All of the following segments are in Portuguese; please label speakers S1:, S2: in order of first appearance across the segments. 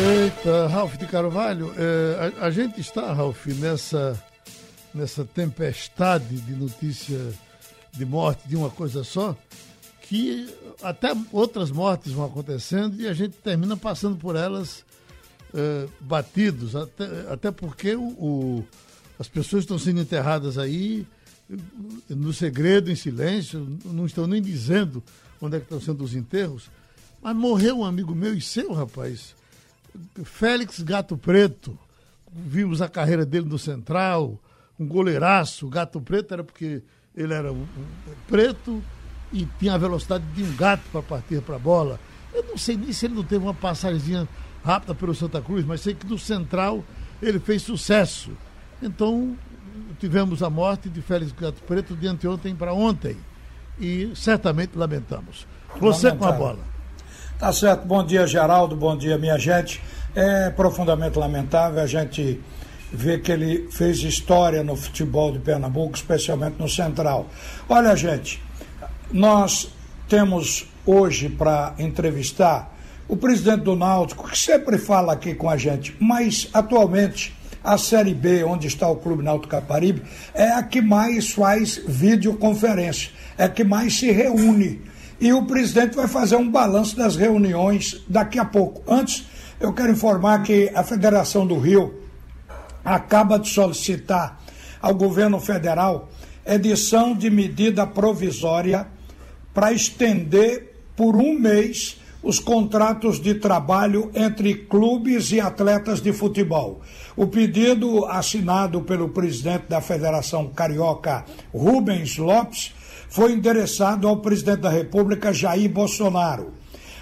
S1: Eita, Ralf de Carvalho, é, a, a, gente está, Ralf, nessa, nessa tempestade de notícia de morte de uma coisa só, que até outras mortes vão acontecendo e a gente termina passando por elas é, batidos, até, até porque o, o, as pessoas estão sendo enterradas aí no segredo, em silêncio, não estão nem dizendo onde é que estão sendo os enterros. Mas morreu um amigo meu e seu, rapaz, Félix Gato Preto, vimos a carreira dele no Central, um goleiraço. Gato Preto era porque ele era preto e tinha a velocidade de um gato para partir para a bola. Eu não sei nem se ele não teve uma passagemzinha rápida pelo Santa Cruz, mas sei que no Central ele fez sucesso. Então, tivemos a morte de Félix Gato Preto de anteontem para ontem. E certamente lamentamos. Você com a bola.
S2: Tá certo. Bom dia, Geraldo. Bom dia, minha gente. É profundamente lamentável a gente ver que ele fez história no futebol de Pernambuco, especialmente no Central. Olha, gente, nós temos hoje para entrevistar o presidente do Náutico, que sempre fala aqui com a gente, mas atualmente a Série B, onde está o Clube Náutico Caparibe, é a que mais faz videoconferência, é a que mais se reúne e o presidente vai fazer um balanço das reuniões daqui a pouco. Antes, eu quero informar que a Federação do Rio acaba de solicitar ao governo federal edição de medida provisória para estender por um mês os contratos de trabalho entre clubes e atletas de futebol. O pedido assinado pelo presidente da Federação Carioca, Rubens Lopes, foi endereçado ao presidente da República, Jair Bolsonaro.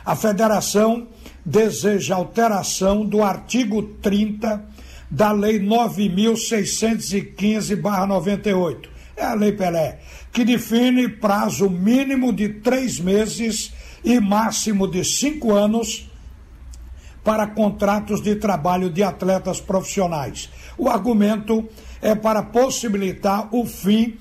S2: A federação deseja alteração do artigo 30 da Lei 9.615-98. É a Lei Pelé, que define prazo mínimo de três meses e máximo de cinco anos para contratos de trabalho de atletas profissionais. O argumento é para possibilitar o fim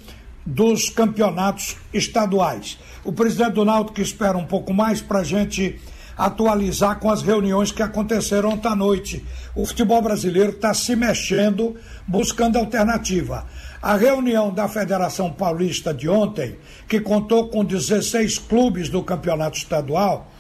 S2: dos campeonatos estaduais. O presidente do Náutico espera um pouco mais para a gente atualizar com as reuniões que aconteceram ontem à noite. O futebol brasileiro está se mexendo, buscando alternativa. A reunião da Federação Paulista de ontem, que contou com 16 clubes do campeonato estadual,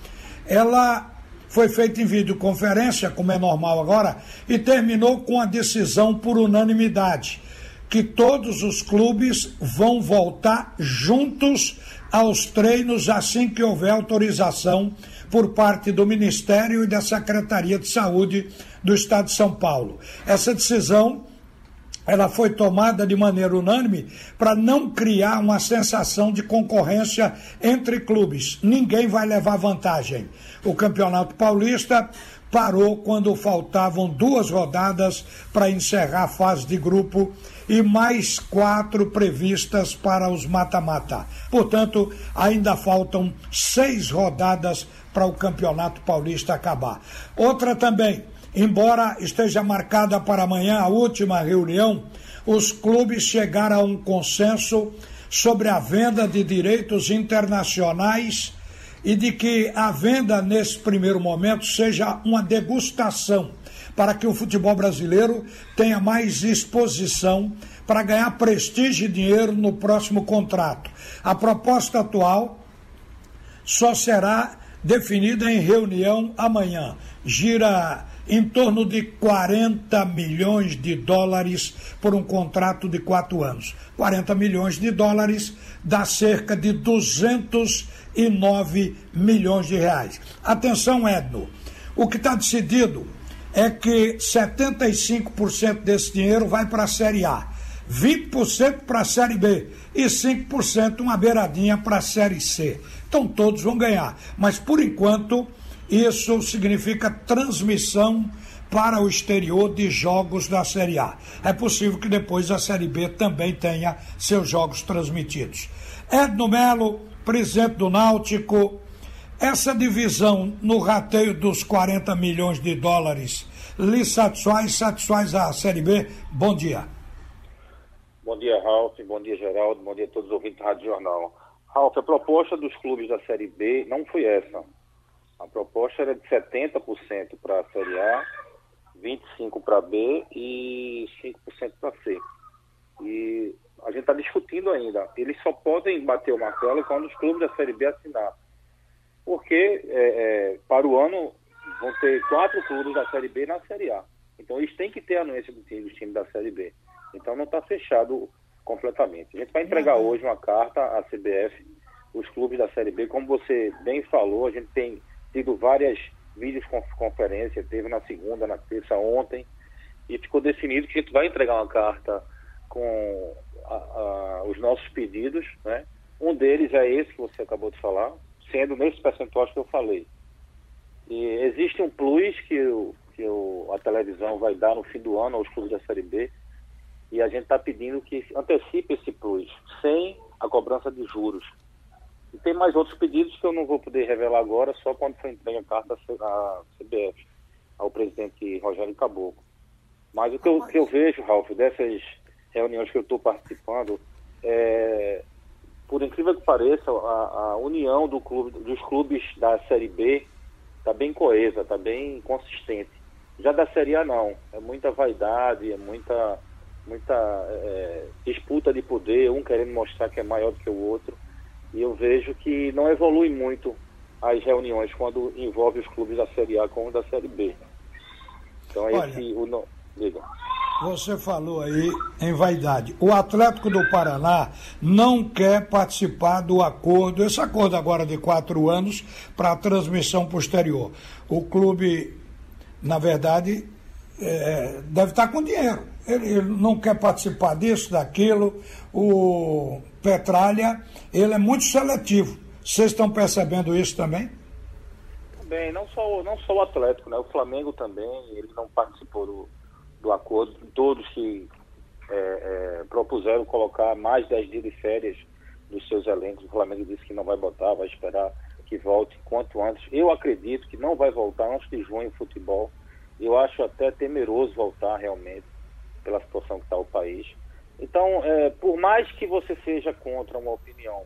S2: ela foi feita em videoconferência, como é normal agora, e terminou com a decisão por unanimidade que todos os clubes vão voltar juntos aos treinos assim que houver autorização por parte do Ministério e da Secretaria de Saúde do Estado de São Paulo. Essa decisão ela foi tomada de maneira unânime para não criar uma sensação de concorrência entre clubes. Ninguém vai levar vantagem. O Campeonato Paulista parou quando faltavam duas rodadas para encerrar a fase de grupo e mais quatro previstas para os mata-mata. Portanto, ainda faltam seis rodadas para o Campeonato Paulista acabar. Outra também, embora esteja marcada para amanhã a última reunião, os clubes chegaram a um consenso sobre a venda de direitos internacionais e de que a venda nesse primeiro momento seja uma degustação para que o futebol brasileiro tenha mais exposição para ganhar prestígio e dinheiro no próximo contrato. A proposta atual só será definida em reunião amanhã. Gira em torno de 40 milhões de dólares por um contrato de quatro anos. 40 milhões de dólares dá cerca de 209 milhões de reais. Atenção, Edno. O que está decidido é que 75% desse dinheiro vai para a Série A, 20% para a Série B e 5% uma beiradinha para a Série C. Então todos vão ganhar. Mas por enquanto, isso significa transmissão para o exterior de jogos da Série A. É possível que depois a Série B também tenha seus jogos transmitidos. Edno Melo, presidente do Náutico, essa divisão no rateio dos 40 milhões de dólares lhe satisfaz, satisfaz a Série B? Bom dia.
S3: Bom dia, Ralf. Bom dia, Geraldo. Bom dia a todos os ouvintes da Rádio Jornal. Ralf, a proposta dos clubes da Série B não foi essa. A proposta era de 70% para a Série A, 25% para B e 5% para C. E a gente está discutindo ainda. Eles só podem bater o martelo quando os clubes da Série B assinar. Porque é, é, para o ano vão ter quatro clubes da Série B na Série A. Então eles têm que ter a anuência do time, dos times da Série B. Então não está fechado completamente. A gente vai entregar hoje uma carta à CBF, os clubes da Série B. Como você bem falou, a gente tem tido várias videoconferências, teve na segunda, na terça, ontem, e ficou definido que a gente vai entregar uma carta com a, a, os nossos pedidos, né? Um deles é esse que você acabou de falar, sendo nesse percentual que eu falei. E existe um plus que, o, que o, a televisão vai dar no fim do ano aos clubes da Série B, e a gente está pedindo que antecipe esse plus, sem a cobrança de juros. E tem mais outros pedidos que eu não vou poder revelar agora, só quando for entregue a carta à CBF, ao presidente Rogério Caboclo. Mas o que eu, que eu vejo, Ralf, dessas reuniões que eu estou participando, é, por incrível que pareça, a, a união do clube, dos clubes da Série B está bem coesa, está bem consistente. Já da Série A não, é muita vaidade, é muita, muita é, disputa de poder, um querendo mostrar que é maior do que o outro. E eu vejo que não evolui muito as reuniões quando envolve os clubes da Série A com os da Série B. Então, Olha, esse, o, diga.
S2: Você falou aí em vaidade. O Atlético do Paraná não quer participar do acordo, esse acordo agora de quatro anos, para transmissão posterior. O clube, na verdade, é, deve estar com dinheiro. Ele, ele, não quer participar disso, daquilo. O Petralha, ele é muito seletivo. Vocês estão percebendo isso também?
S3: Também, não só, não só o Atlético, né? O Flamengo também, ele não participou do, do acordo. Todos que é, é, propuseram colocar mais 10 dias de férias dos seus elencos. O Flamengo disse que não vai botar, vai esperar que volte quanto antes. Eu acredito que não vai voltar antes de junho o futebol. Eu acho até temeroso voltar realmente, pela situação que está o país. Então, é, por mais que você seja contra uma opinião,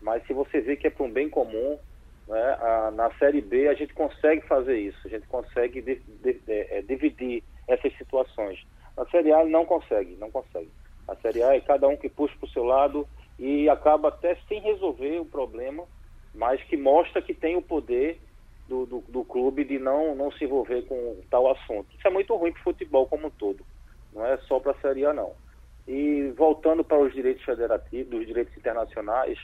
S3: mas se você vê que é para um bem comum, né, a, na Série B a gente consegue fazer isso, a gente consegue de, de, de, é, dividir essas situações. Na Série A não consegue, não consegue. A Série A é cada um que puxa para o seu lado e acaba até sem resolver o problema, mas que mostra que tem o poder do, do, do clube de não, não se envolver com tal assunto. Isso é muito ruim para o futebol como um todo, não é só para a Série A não. E voltando para os direitos federativos, os direitos internacionais,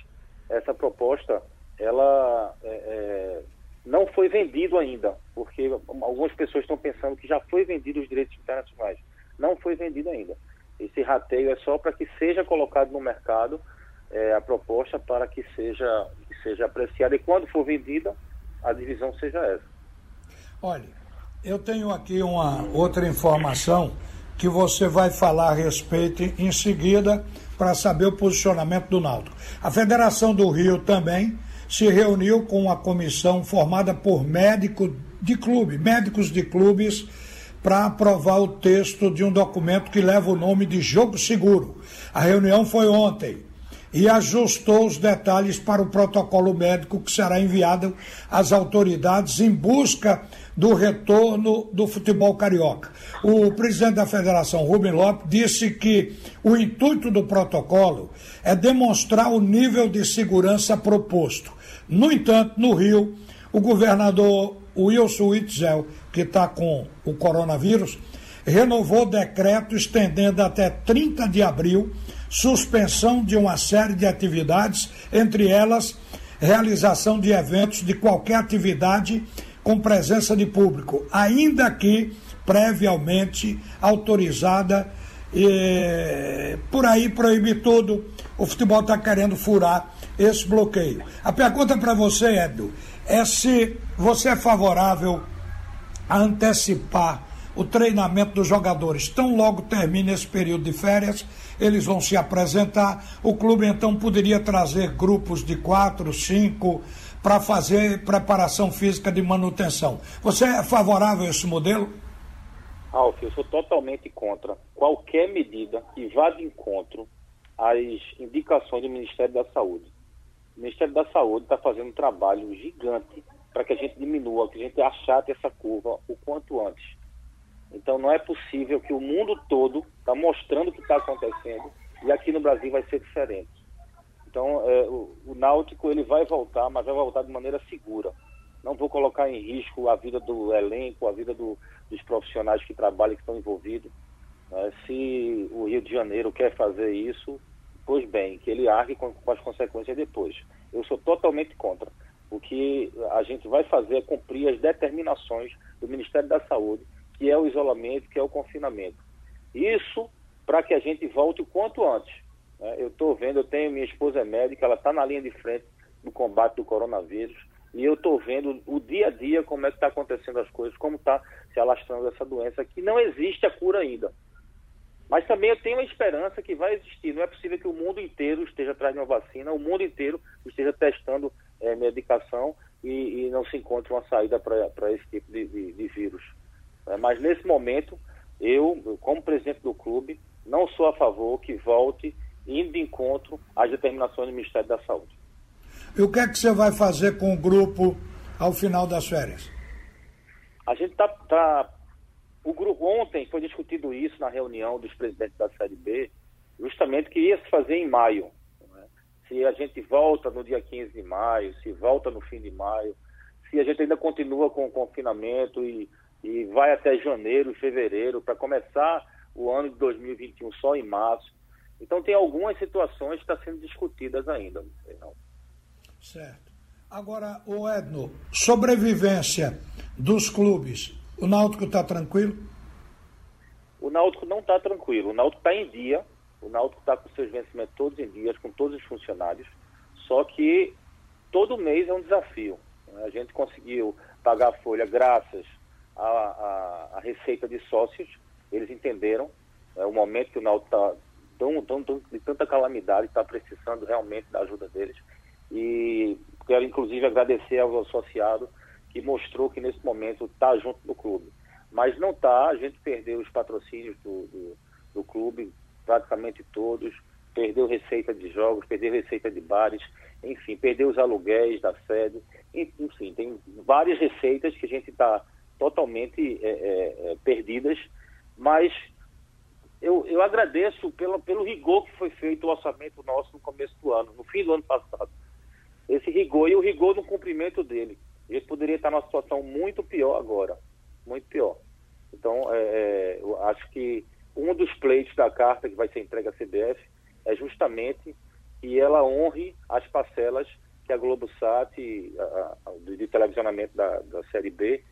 S3: essa proposta, ela é, é, não foi vendido ainda, porque algumas pessoas estão pensando que já foi vendido os direitos internacionais. Não foi vendido ainda. Esse rateio é só para que seja colocado no mercado é, a proposta para que seja, que seja apreciada e quando for vendida, a divisão seja essa.
S2: Olha, eu tenho aqui uma outra informação que você vai falar a respeito em seguida para saber o posicionamento do Náutico. A Federação do Rio também se reuniu com uma comissão formada por médicos de clube, médicos de clubes, para aprovar o texto de um documento que leva o nome de Jogo Seguro. A reunião foi ontem e ajustou os detalhes para o protocolo médico que será enviado às autoridades em busca do retorno do futebol carioca. O presidente da federação, Rubem Lopes, disse que o intuito do protocolo é demonstrar o nível de segurança proposto. No entanto, no Rio, o governador Wilson Witzel, que está com o coronavírus, renovou decreto estendendo até 30 de abril suspensão de uma série de atividades, entre elas realização de eventos de qualquer atividade com presença de público, ainda que previamente autorizada. E, por aí proibir tudo. O futebol está querendo furar esse bloqueio. A pergunta para você, Edu, é se você é favorável a antecipar o treinamento dos jogadores. Tão logo termina esse período de férias, eles vão se apresentar. O clube então poderia trazer grupos de quatro, cinco para fazer preparação física de manutenção. Você é favorável a esse modelo?
S3: Alf, eu sou totalmente contra qualquer medida que vá de encontro às indicações do Ministério da Saúde. O Ministério da Saúde está fazendo um trabalho gigante para que a gente diminua, que a gente achate essa curva o quanto antes. Então não é possível que o mundo todo está mostrando o que está acontecendo e aqui no Brasil vai ser diferente. Então é, o, o Náutico ele vai voltar, mas vai voltar de maneira segura. Não vou colocar em risco a vida do elenco, a vida do, dos profissionais que trabalham, que estão envolvidos. Né? Se o Rio de Janeiro quer fazer isso, pois bem, que ele argue com, com as consequências depois. Eu sou totalmente contra. O que a gente vai fazer é cumprir as determinações do Ministério da Saúde, que é o isolamento, que é o confinamento. Isso para que a gente volte o quanto antes. Né? Eu estou vendo, eu tenho minha esposa é médica, ela está na linha de frente do combate do coronavírus e eu estou vendo o dia a dia como é que está acontecendo as coisas, como está se alastrando essa doença, que não existe a cura ainda. Mas também eu tenho a esperança que vai existir. Não é possível que o mundo inteiro esteja atrás de uma vacina, o mundo inteiro esteja testando é, medicação e, e, não se encontre uma saída para esse tipo de, de, de vírus. É, mas nesse momento, eu, como presidente do clube, não sou a favor que volte indo de encontro às determinações do Ministério da Saúde.
S2: E o que é que você vai fazer com o grupo ao final das férias?
S3: A gente está tá o grupo, ontem foi discutido isso na reunião dos presidentes da Série B, justamente que ia se fazer em maio. Né? Se a gente volta no dia 15 de maio, se volta no fim de maio, se a gente ainda continua com o confinamento e, e vai até janeiro, fevereiro, para começar o ano de 2021 só em março. Então tem algumas situações que estão sendo discutidas ainda. Não.
S2: Certo. Agora, o Edno, sobrevivência dos clubes o Náutico está tranquilo?
S3: O Náutico não está tranquilo. O Náutico está em dia. O Náutico está com seus vencimentos todos em dias, com todos os funcionários. Só que todo mês é um desafio. A gente conseguiu pagar a folha graças à, à, à receita de sócios. Eles entenderam é, o momento que o Náutico está tão, tão, tão, de tanta calamidade, está precisando realmente da ajuda deles. E quero, inclusive, agradecer ao associado que mostrou que nesse momento está junto do clube. Mas não está, a gente perdeu os patrocínios do, do, do, clube, praticamente todos, perdeu receita de jogos, perdeu receita de bares, enfim, perdeu os aluguéis da sede, enfim, tem várias receitas que a gente está totalmente é, é, é, perdidas, mas eu, eu agradeço pelo, pelo rigor que foi feito o orçamento nosso no começo do ano, no fim do ano passado. Esse rigor e o rigor no cumprimento dele. A gente poderia estar numa situação muito pior agora, muito pior. Então, é, é, eu acho que um dos pleitos da carta que vai ser entregue à CBF é justamente que ela honre as parcelas que a Globosat, a, a, de televisionamento da, da Série B,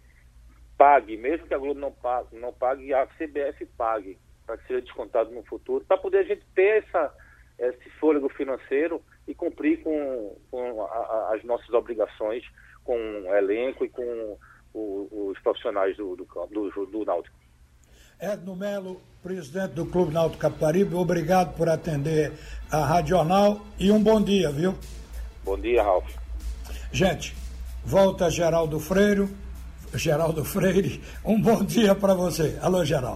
S3: pague, mesmo que a Globo não pague, não pague a CBF pague, para que seja descontado no futuro, para poder a gente ter essa, esse fôlego financeiro e cumprir com, com a, as nossas obrigações com o elenco e com o, os profissionais do, do, do, do Náutico.
S2: Edno Melo, presidente do Clube Náutico Caparibe, obrigado por atender a Radional e um bom dia, viu?
S3: Bom dia, Ralf.
S2: Gente, volta Geraldo Freire, Geraldo Freire, um bom dia para você. Alô, Geraldo.